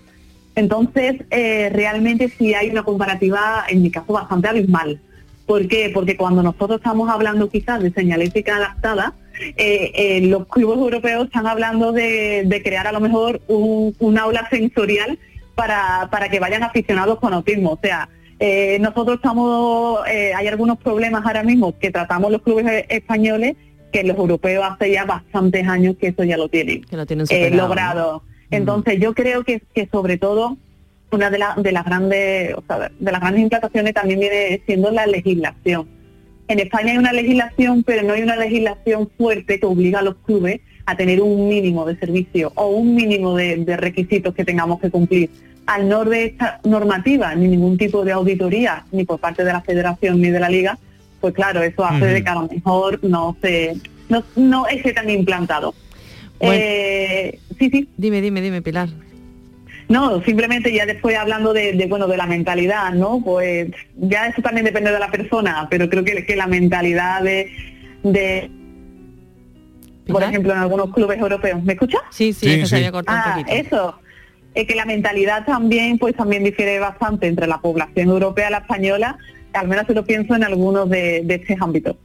Entonces, eh, realmente sí hay una comparativa, en mi caso, bastante abismal. ¿Por qué? Porque cuando nosotros estamos hablando quizás de señalética adaptada, eh, eh, los clubes europeos están hablando de, de crear a lo mejor un, un aula sensorial para, para que vayan aficionados con autismo. O sea, eh, nosotros estamos, eh, hay algunos problemas ahora mismo que tratamos los clubes eh, españoles que los europeos hace ya bastantes años que eso ya lo tienen, Que lo tienen eh, superado, ¿no? logrado. Entonces yo creo que, que sobre todo una de, la- de las grandes, o sea, de las grandes implantaciones también viene siendo la legislación. En España hay una legislación, pero no hay una legislación fuerte que obliga a los clubes a tener un mínimo de servicio o un mínimo de, de requisitos que tengamos que cumplir. Al no de esta normativa, ni ningún tipo de auditoría, ni por parte de la federación ni de la liga, pues claro, eso hace de que a lo mejor no se, no, no esté tan implantado. Bueno. Eh, sí, sí. Dime, dime, dime, Pilar. No, simplemente ya después hablando de, de, bueno de la mentalidad, ¿no? Pues ya eso también depende de la persona, pero creo que, que la mentalidad de, de por ejemplo en algunos clubes europeos, ¿me escucha? Sí, sí, es que se había cortado Ah, un poquito. eso. Es que la mentalidad también, pues también difiere bastante entre la población europea y la española, al menos se lo pienso en algunos de, de estos ámbitos.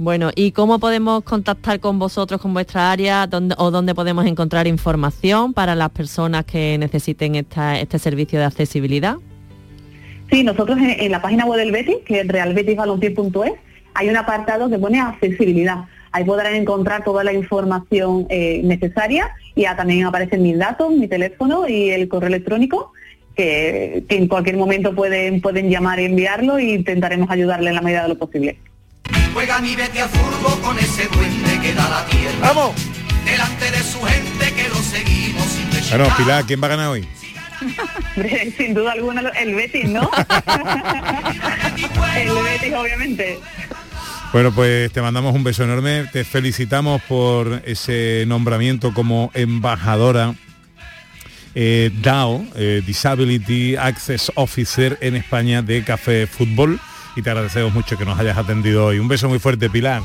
Bueno, ¿y cómo podemos contactar con vosotros, con vuestra área, dónde, o dónde podemos encontrar información para las personas que necesiten esta- este servicio de accesibilidad? Sí, nosotros en, la página web del Betis, que es realbetisbalompié.es, hay un apartado que pone accesibilidad. Ahí podrán encontrar toda la información eh, necesaria y también aparecen mis datos, mi teléfono y el correo electrónico, que en cualquier momento pueden, pueden llamar y enviarlo y intentaremos ayudarle en la medida de lo posible. Juega mi Betty a furbo con ese duende que da la tierra. ¡Vamos! Delante de su gente que lo seguimos sin Bueno, Pilar, ¿quién va a ganar hoy? Sin duda alguna el Betis, ¿no? el Betis, obviamente. Bueno, pues te mandamos un beso enorme, te felicitamos por ese nombramiento como embajadora eh, DAO, eh, Disability Access Officer en España de Café Fútbol y te agradecemos mucho que nos hayas atendido hoy. Un beso muy fuerte, Pilar.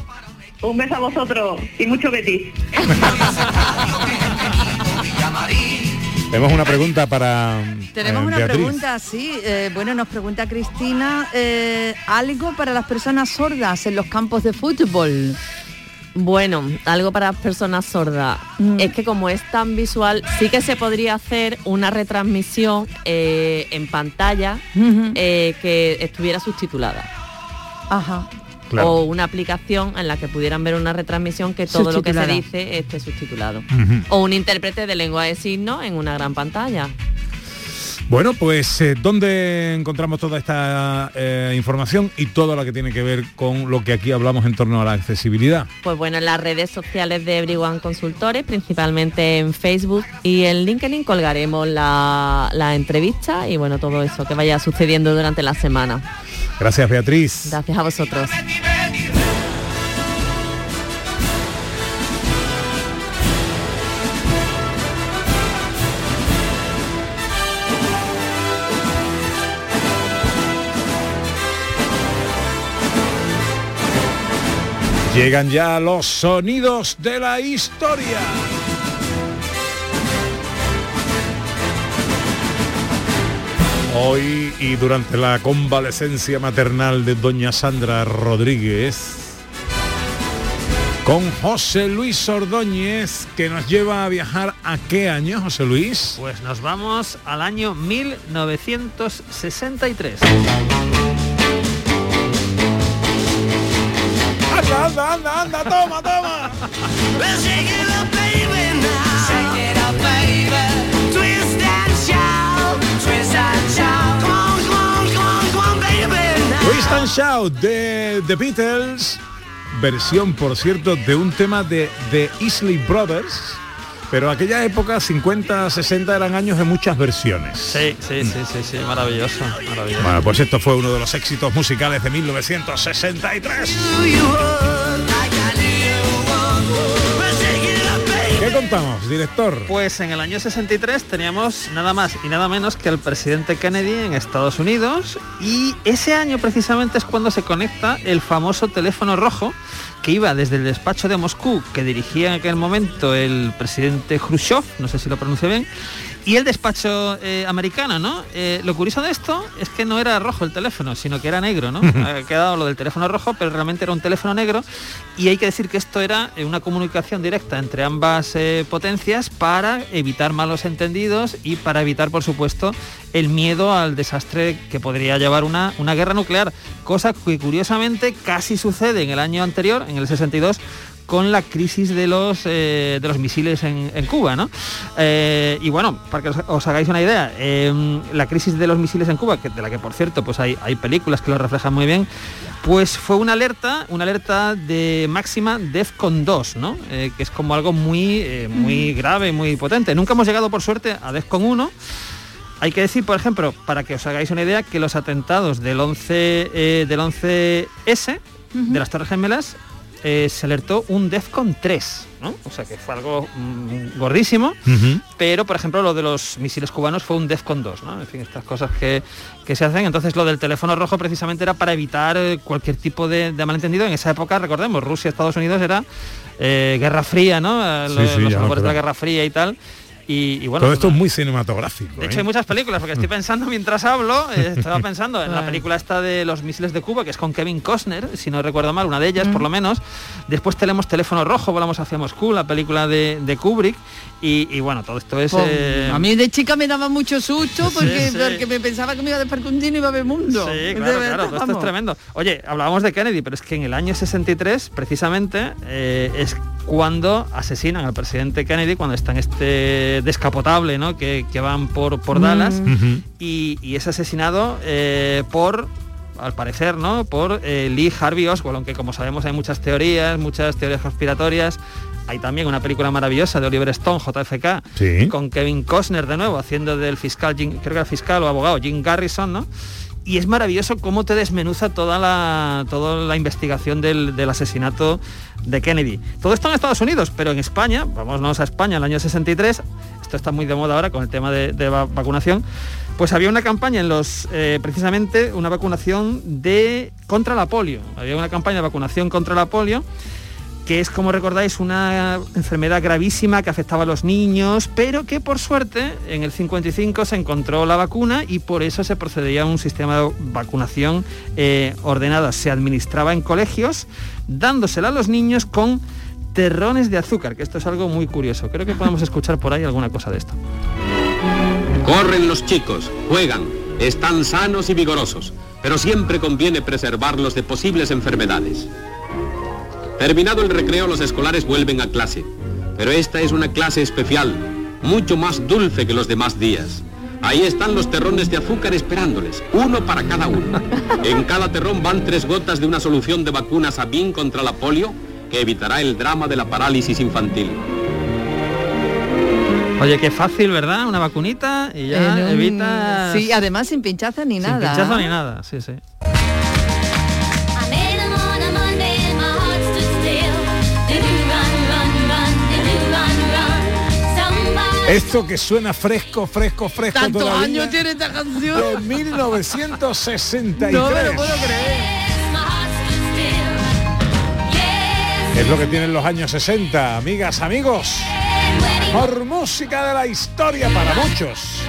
Un beso a vosotros y mucho Betis. Tenemos una pregunta para Tenemos eh, una Beatriz. pregunta, sí. eh, bueno, nos pregunta Cristina, eh, algo para las personas sordas en los campos de fútbol. Bueno, algo para personas sordas. Mm. Es que como es tan visual, sí que se podría hacer una retransmisión eh, en pantalla eh, que estuviera subtitulada. Ajá. Claro. O una aplicación en la que pudieran ver una retransmisión que todo lo que se dice esté subtitulado. O un intérprete de lengua de signos en una gran pantalla. Bueno, pues eh, ¿dónde encontramos toda esta eh, información y todo lo que tiene que ver con lo que aquí hablamos en torno a la accesibilidad? Pues bueno, en las redes sociales de Everyone Consultores, principalmente en Facebook y en LinkedIn colgaremos la, la entrevista y bueno, todo eso que vaya sucediendo durante la semana. Gracias, Beatriz. Gracias a vosotros. Llegan ya los sonidos de la historia. Hoy y durante la convalecencia maternal de doña Sandra Rodríguez, con José Luis Ordóñez, que nos lleva a viajar a qué año, José Luis? Pues nos vamos al año 1963. ¡Anda, anda, anda! ¡Toma, toma! Twist and Shout de The Beatles, versión por cierto de un tema de The Isley Brothers, pero aquella época 50, 60 eran años de muchas versiones. Sí, sí, sí, sí, sí, maravilloso, maravilloso. Bueno, pues esto fue uno de los éxitos musicales de 1963. ¿Qué contamos, director? Pues en el año 63 teníamos nada más y nada menos que el presidente Kennedy en Estados Unidos y ese año precisamente es cuando se conecta el famoso teléfono rojo que iba desde el despacho de Moscú que dirigía en aquel momento el presidente Khrushchev, no sé si lo pronuncio bien, y el despacho eh, americano, ¿no? Eh, lo curioso de esto es que no era rojo el teléfono, sino que era negro, ¿no? ha quedado lo del teléfono rojo, pero realmente era un teléfono negro y hay que decir que esto era una comunicación directa entre ambas eh, potencias para evitar malos entendidos y para evitar, por supuesto, el miedo al desastre que podría llevar una, una guerra nuclear, cosa que curiosamente casi sucede en el año anterior, en el 62, con la crisis de los, eh, de los misiles en, en Cuba. ¿no? Eh, y bueno, para que os, os hagáis una idea, eh, la crisis de los misiles en Cuba, que, de la que por cierto pues hay, hay películas que lo reflejan muy bien, pues fue una alerta, una alerta de máxima DEFCON 2, ¿no? Eh, que es como algo muy, muy grave, muy potente. Nunca hemos llegado por suerte a DEFCON 1. Hay que decir, por ejemplo, para que os hagáis una idea, que los atentados del 11, eh, del 11S, de las Torres Gemelas, eh, se alertó un DEFCON 3, ¿no? O sea que fue algo mm, gordísimo, pero por ejemplo lo de los misiles cubanos fue un DEFCON 2, ¿no? En fin, estas cosas que, que se hacen. Entonces lo del teléfono rojo precisamente era para evitar eh, cualquier tipo de, de malentendido. En esa época, recordemos, Rusia, Estados Unidos era eh, Guerra Fría, ¿no? Sí, lo- sí, los ya albores de la. Guerra Fría y tal. Y, y bueno, Todo esto es muy cinematográfico. de hecho, ¿eh? hay muchas películas, porque estoy pensando mientras hablo, eh, estaba pensando en la película esta de los misiles de Cuba, que es con Kevin Costner, si no recuerdo mal, una de ellas por lo menos. Después tenemos Teléfono Rojo, volamos hacia Moscú, la película de, de Kubrick. Y, y bueno, todo esto es... Pues, eh, a mí de chica me daba mucho susto porque, sí. porque me pensaba que me iba a despertar un día y no iba a ver mundo. Sí, De claro, verdad, claro, todo esto es tremendo. Oye, hablábamos de Kennedy, pero es que en el año 63, precisamente, eh, es cuando asesinan al presidente Kennedy, cuando está en este descapotable, ¿no? Que, que van por, por Dallas, Ujú. y, y es asesinado eh, por al parecer, ¿no? Por eh, Lee Harvey Oswald, aunque como sabemos hay muchas teorías, muchas teorías conspiratorias. Hay también una película maravillosa de Oliver Stone, JFK, Sí. con Kevin Costner de nuevo, haciendo del fiscal, Jim- creo que era fiscal o abogado, Jim Garrison, ¿no? Y es maravilloso cómo te desmenuza toda la, toda la investigación del, asesinato de Kennedy. Todo esto en Estados Unidos, pero en España, vámonos a España, en el año 63, esto está muy de moda ahora con el tema de, de va- vacunación, pues había una campaña en los, eh, precisamente, una vacunación de contra la polio. Había una campaña de vacunación contra la polio que es, como recordáis, una enfermedad gravísima que afectaba a los niños, pero que por suerte en el 55 se encontró la vacuna y por eso se procedía a un sistema de vacunación eh, ordenada. Se administraba en colegios, dándosela a los niños con terrones de azúcar, que esto es algo muy curioso. Creo que podemos escuchar por ahí alguna cosa de esto. Corren los chicos, juegan, están sanos y vigorosos, pero siempre conviene preservarlos de posibles enfermedades. Terminado el recreo, los escolares vuelven a clase, pero esta es una clase especial, mucho más dulce que los demás días. Ahí están los terrones de azúcar esperándoles, uno para cada uno. En cada terrón van tres gotas de una solución de vacuna Sabin contra la polio que evitará el drama de la parálisis infantil. Oye, qué fácil, ¿verdad? Una vacunita y ya evitas... Sí, además sin pinchazo ni sin nada. pinchazo ni nada, sí, sí. Esto que suena fresco, fresco, fresco Tantos años tiene esta canción. De 1963. No me lo puedo creer. Es lo que tienen los años 60, amigas, amigos. Por música de la historia para muchos.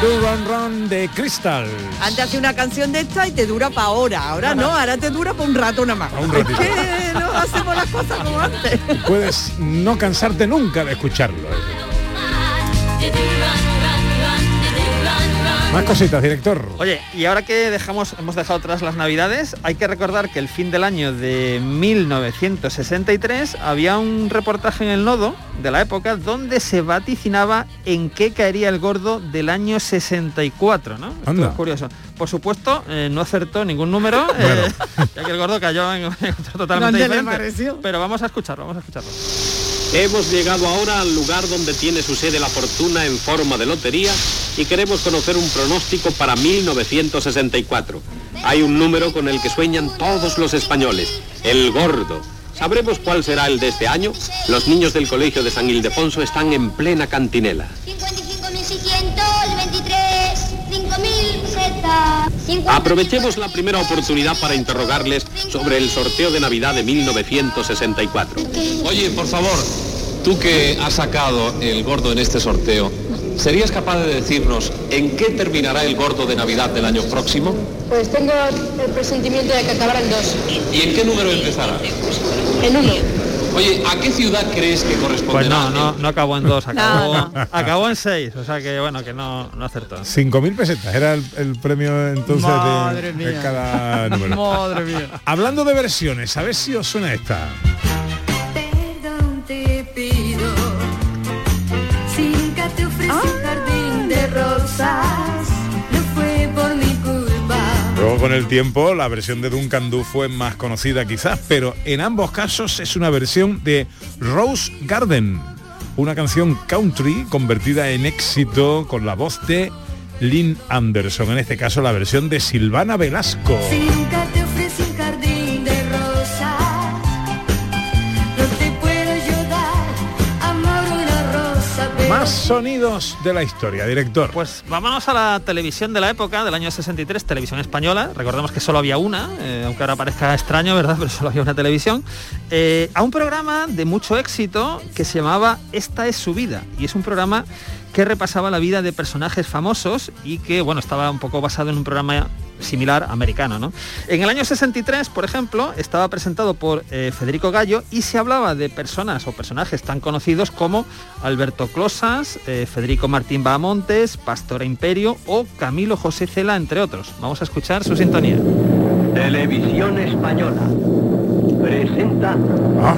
Do Run Run de Crystal. Antes hacía una canción de esta y te dura para ahora. Ahora no, ahora te dura para un rato nada más. un es ratito. que no hacemos las cosas como antes. Puedes no cansarte nunca de escucharlo. Más cositas, director. Oye, y ahora que dejamos, hemos dejado atrás las navidades, hay que recordar que el fin del año de 1963 había un reportaje en el nodo de la época donde se vaticinaba en qué caería el gordo del año 64, ¿no? Esto Anda. es curioso. Por supuesto, eh, no acertó ningún número, eh, ya que el gordo cayó en, en otro totalmente ¿Dónde le diferente. pareció? Pero vamos a escucharlo, vamos a escucharlo. Hemos llegado ahora al lugar donde tiene su sede la fortuna en forma de lotería y queremos conocer un pronóstico para 1964. Hay un número con el que sueñan todos los españoles, el gordo. ¿Sabremos cuál será el de este año? Los niños del colegio de San Ildefonso están en plena cantinela. 55.600, 23, 5.000 setas. Aprovechemos la primera oportunidad para interrogarles sobre el sorteo de Navidad de 1964. Oye, por favor, tú que has sacado el gordo en este sorteo, ¿serías capaz de decirnos en qué terminará el gordo de Navidad del año próximo? Pues tengo el presentimiento de que acabará en dos. ¿Y en qué número empezará? En uno. Oye, ¿a qué ciudad crees que corresponderá? Pues no, no, no acabó en dos, acabó, No, acabó en seis, o sea que bueno, que no, no acertó. 5.000 pesetas era el, el premio entonces de- Madre de, mía. cada número. Madre mía. Hablando de versiones, a ver si os suena esta. Con el tiempo la versión de Duncan Du fue más conocida quizás, pero en ambos casos es una versión de Rose Garden, una canción country convertida en éxito con la voz de Lynn Anderson, en este caso la versión de Silvana Velasco. Sonidos de la historia, director. Pues vámonos a la televisión de la época, del año 63, televisión española. Recordemos que solo había una, eh, aunque ahora parezca extraño, ¿verdad? Pero solo había una televisión. Eh, a un programa de mucho éxito que se llamaba Esta es su vida. Y es un programa que repasaba la vida de personajes famosos y que, bueno, estaba un poco basado en un programa similar americano, ¿no? En el año 63, por ejemplo, estaba presentado por eh, Federico Gallo y se hablaba de personas o personajes tan conocidos como Alberto Closas, eh, Federico Martín Bahamontes, Pastora Imperio o Camilo José Cela, entre otros. Vamos a escuchar su sintonía. Televisión Española presenta Ah,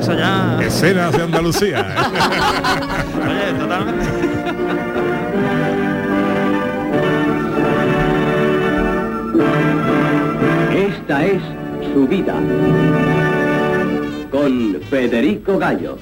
Eso ya... escenas de Andalucía. Oye, totalmente. Esta es su vida con Federico Gallo.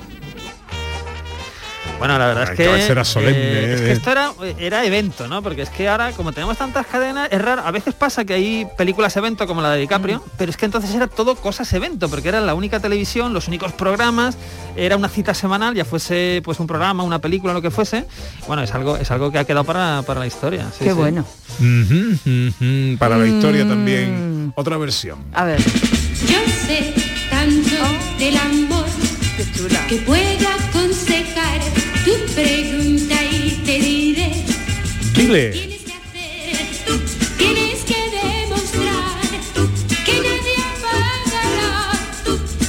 Bueno, la verdad Ay, es que era solemne, eh, es ¿eh? que esto era, era evento, ¿no? Porque es que ahora, como tenemos tantas cadenas, es raro. A veces pasa que hay películas evento como la de DiCaprio, pero es que entonces era todo cosas evento, porque era la única televisión, los únicos programas, era una cita semanal, ya fuese pues un programa, una película, lo que fuese. Bueno, es algo, es algo que ha quedado para, para la historia. sí, Qué sí. bueno. Para la historia Mm. también, otra versión. A ver. Yo sé tanto del amor Que pueda aconsejar Tu pregunta y te diré. Dile. Tienes que demostrar Que nadie apagará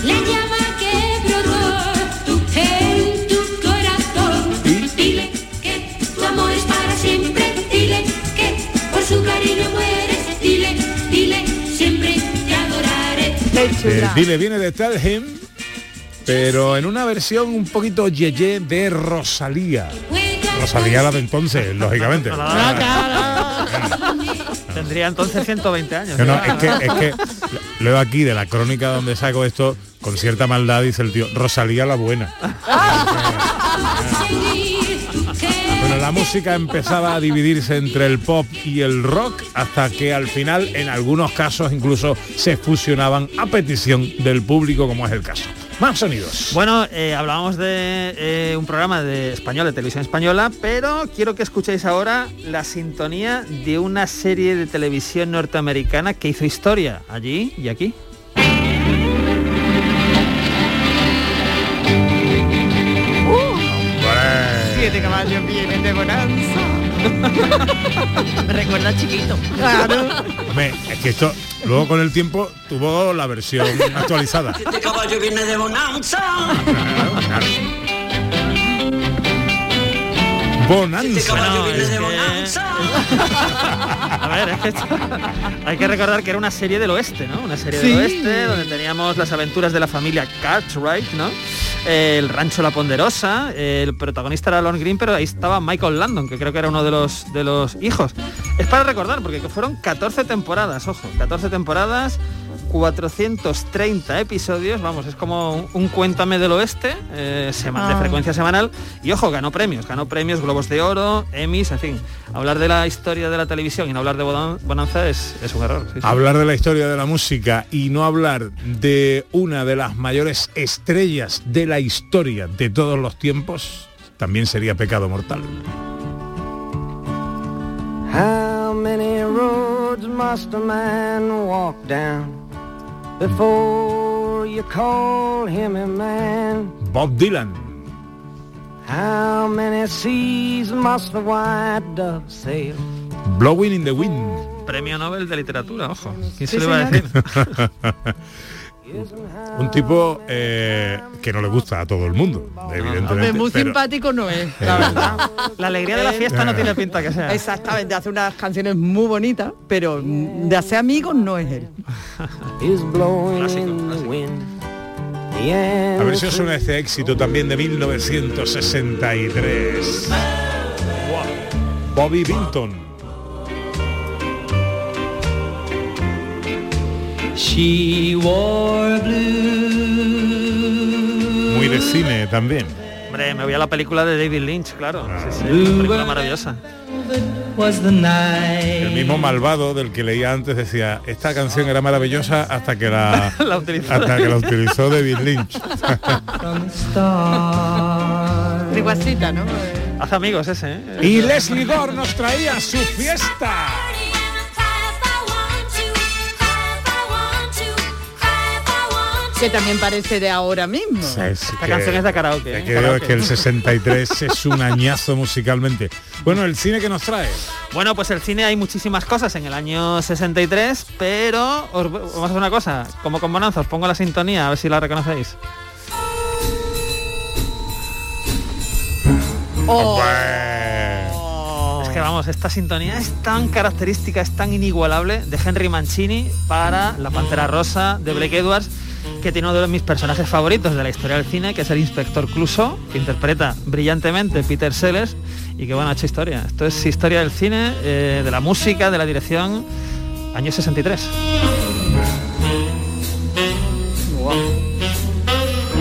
La llama que brotó En tu corazón. Dile que tu amor es para siempre. Dile que por su cariño mueres. Dile, dile, siempre te adoraré. Eh, dile, viene de Tell Him, pero en una versión un poquito yeye de Rosalía. Rosalía la de entonces, lógicamente. Tendría entonces 120 años. Es que, es que leo aquí de la crónica donde saco esto, con cierta maldad dice el tío, Rosalía la buena. Bueno, la música empezaba a dividirse entre el pop y el rock hasta que al final en algunos casos incluso se fusionaban a petición del público como es el caso. Más sonidos. Bueno, eh, hablábamos de eh, un programa de español, de televisión española, pero quiero que escuchéis ahora la sintonía de una serie de televisión norteamericana que hizo historia allí y aquí. Siete caballos vienen de bonanza. Me recuerda chiquito. Claro. Hombre, es que esto luego con el tiempo tuvo la versión actualizada. Este caballo viene de bonanza. Bonanza. Bueno, es que- A ver, es que esto- hay que recordar que era una serie del oeste, ¿no? Una serie del Sí. oeste donde teníamos las aventuras de la familia Cartwright, ¿no? El rancho La Ponderosa, el protagonista era Lon Green, pero ahí estaba Michael Landon, que creo que era uno de los, de los hijos. Es para recordar, porque fueron 14 temporadas, ojo, 14 temporadas, 430 episodios, vamos, es como un, un cuéntame del oeste, eh, de Ah. frecuencia semanal, y ojo, ganó premios, ganó premios, Globos de Oro, Emmys, en fin, hablar de la historia de la televisión y no hablar de Bonan- Bonanza es, es un error. sí, sí. Hablar de la historia de la música y no hablar de una de las mayores estrellas de la historia de todos los tiempos también sería pecado mortal. How many roads must a man walk down before you call him a man? Bob Dylan. How many seas must the white dove sail? Blowing in the Wind. Premio Nobel de Literatura, ojo. ¿Quién se Sí, lo iba a señor. decir? Un tipo eh, que no le gusta a todo el mundo, evidentemente. Hombre, muy pero- simpático no es, Eh, la verdad. La alegría de la fiesta no tiene pinta que sea. Exactamente, hace unas canciones muy bonitas, pero de hacer amigos no es él. A ver si os suena este éxito también de 1963. Bobby Binton. She wore blue. Muy de cine también. Hombre, me voy a la película de David Lynch, claro. Ah. Sí, sí, una película maravillosa. El mismo malvado del que leía antes decía, esta canción era maravillosa hasta que la, La utilizó. hasta que la utilizó David Lynch. Riguasita, ¿no? Hace amigos ese, ¿eh? y Leslie Gore nos traía su fiesta. Que también parece de ahora mismo. Esta canción es de karaoke, ¿eh? que veo Karaoke. que el 63 es un añazo musicalmente. Bueno, el cine que nos trae. Bueno, pues el cine hay muchísimas cosas en el año 63, pero os, vamos a hacer una cosa, como con Bonanza, os pongo la sintonía, a ver si la reconocéis. Es que vamos, esta sintonía es tan característica, es tan inigualable de Henry Mancini para La Pantera Rosa de Blake Edwards, que tiene uno de mis personajes favoritos de la historia del cine, que es el inspector Clouseau, que interpreta brillantemente Peter Sellers y que bueno, ha hecho historia. Esto es historia del cine, eh, de la música, de la dirección, año 63.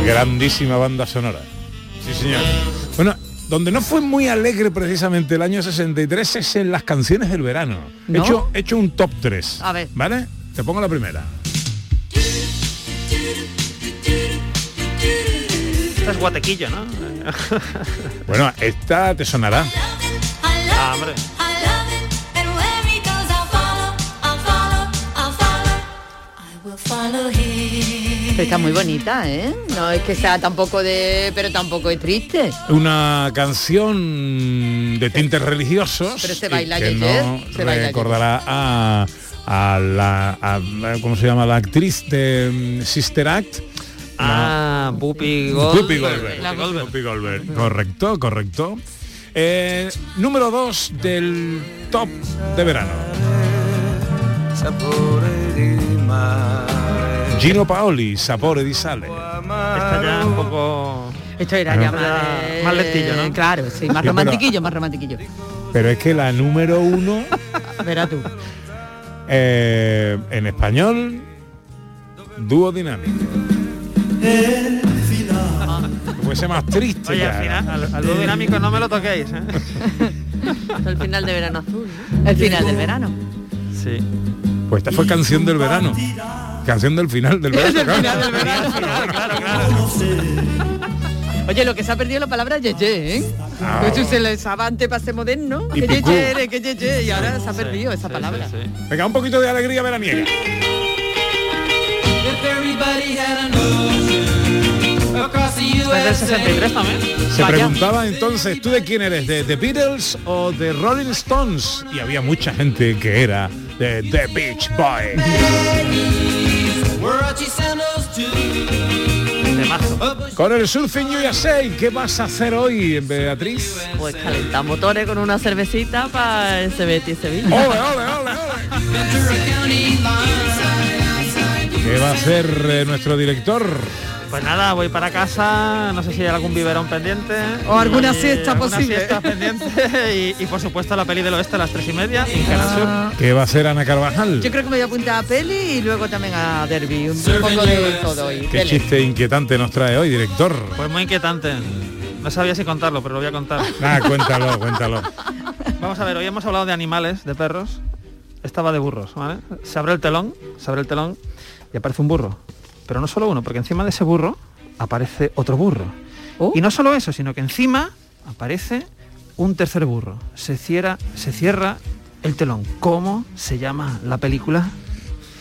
Grandísima banda sonora. Sí, señor. Bueno, donde no fue muy alegre precisamente el año 63 es en las canciones del verano. He, hecho, he hecho un top 3. A ver. ¿Vale? Te pongo la primera. Esto es guatequillo, ¿no? Bueno, esta te sonará. Ah, hombre. Está muy bonita, ¿eh? No es que sea tampoco de... pero tampoco es triste. Una canción de tintes religiosos. Pero se y baila que ayer, no se baila recordará a, a la a- ¿cómo se llama? La actriz de mm, Sister Act. Ah, Goldberg. Goldberg. Goldberg. Whoopi Goldberg. Correcto, correcto. Eh, número 2 del top de verano. Gino Paoli, Sapore di Sale. Está ya un poco... Esto era ya más, lentillo, ¿no? Claro, sí, más Sí, pero- romantiquillo, más romantiquillo. Pero es que la número uno Verá tú. eh, en español, dúo dinámico. Que fuese más triste Oye, ya. al final, al, al dúo dinámico no me lo toquéis, ¿eh? el final de verano azul, ¿no? El final del verano. Sí. Pues esta fue canción del verano. Canción del final del verano. Del claro. final del verano. claro, claro. Oye, lo que se ha perdido la palabra yeye, ¿eh? Ah. Eso se le usaba antes para ser moderno. Y Que yeye eres, que yeye, y ahora se ha perdido esa palabra. Venga, un poquito de alegría veraniega. Es del 63 también. Se preguntaba entonces, ¿tú de quién eres? ¿De The Beatles o de Rolling Stones? Y había mucha gente que era de The Beach Boys. Con el Surfing USA, ¿qué vas a hacer hoy, Beatriz? Pues calentar motores con una cervecita para ese Betis Sevilla. ¡Ole, ole, ole, ¿Qué va a hacer eh, nuestro director? Pues nada, voy para casa, no sé si hay algún biberón pendiente. O alguna Y siesta alguna posible. siesta pendiente y, y, por supuesto la peli del oeste a las tres y media en Canal Sur. ¿Qué va a hacer Ana Carvajal? Yo creo que me voy a apuntar a peli y luego también a Derby. Un poco de todo hoy. ¿Qué Dele. chiste inquietante nos trae hoy, director? Pues muy inquietante. No sabía si contarlo, pero lo voy a contar. Ah, cuéntalo, cuéntalo. Vamos a ver, hoy hemos hablado de animales, de perros. Estaba de burros, ¿vale? Se abre el telón, se abre el telón y aparece un burro. Pero no solo uno, porque encima de ese burro aparece otro burro. Y no solo eso, sino que encima aparece un tercer burro. Se cierra, se cierra el telón. ¿Cómo se llama la película?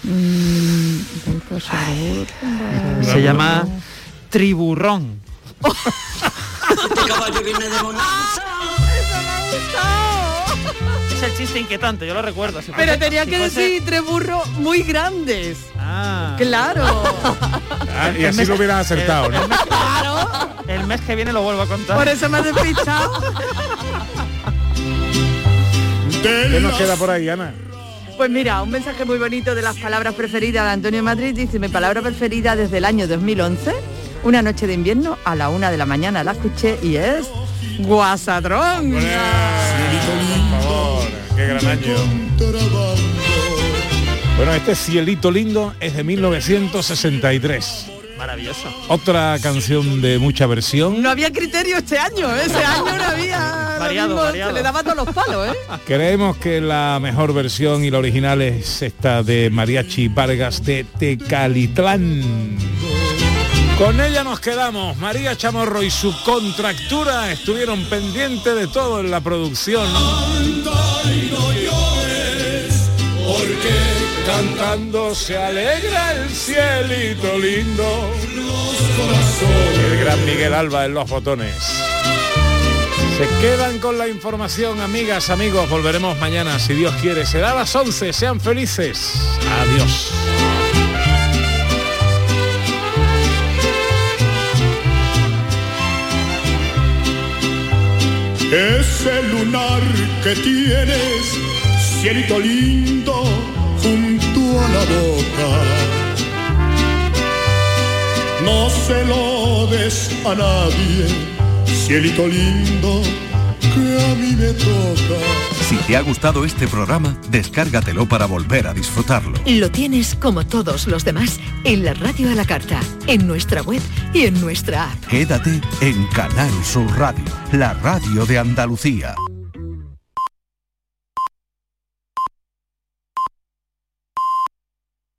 Mm, Se llama Triburrón. Este es el chiste inquietante, yo lo recuerdo. Si Pero fuese- tenía si que fuese- decir tres burros muy grandes. Ah. Claro. Ah, y así lo hubieras acertado, ¿no? Claro. El mes que viene lo vuelvo a contar. Por eso me has despistado. ¿Qué nos queda por ahí, Ana? Pues mira, un mensaje muy bonito de las palabras preferidas de Antonio Madrid. Dice, mi palabra preferida desde el año 2011, una noche de invierno, a la una de la mañana la escuché y es guasadrón. Gran año. Bueno, este cielito lindo es de 1963. Maravilloso. Otra canción de mucha versión. No había criterio este año, ¿eh? ese año no había... Variado, mismo, variado. Se le daba todos los palos, ¿eh? Creemos que la mejor versión y la original es esta de Mariachi Vargas de Tecalitlán. Con ella nos quedamos. María Chamorro y su contractura estuvieron pendientes de todo en la producción. Porque cantando se alegra el cielito lindo. El gran Miguel Alba en los botones. Se quedan con la información, amigas, amigos. Volveremos mañana, si Dios quiere. Será a las 11. Sean felices. Adiós. Ese lunar que tienes, cielito lindo, junto a la boca. No se lo des a nadie, cielito lindo, que a mí me toca. Si te ha gustado este programa, descárgatelo para volver a disfrutarlo. Lo tienes como todos los demás en la radio a la carta, en nuestra web y en nuestra app. Quédate en Canal Sur Radio, la radio de Andalucía.